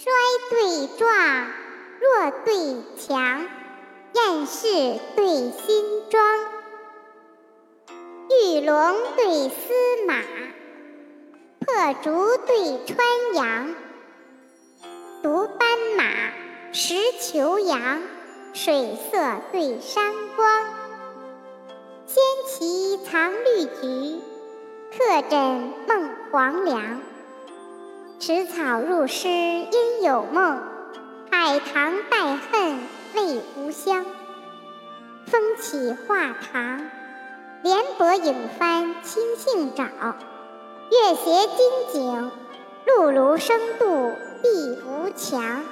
衰对壮，弱对强，厌世对新装，玉龙对司马，破竹对穿杨，独斑马，石虬羊，水色对山光，仙旗藏绿菊，客枕梦黄粱。池草入诗应有梦，海棠带恨未无香。风起画堂，莲柏影翻青杏沼。月斜金井，露如生渡碧无墙。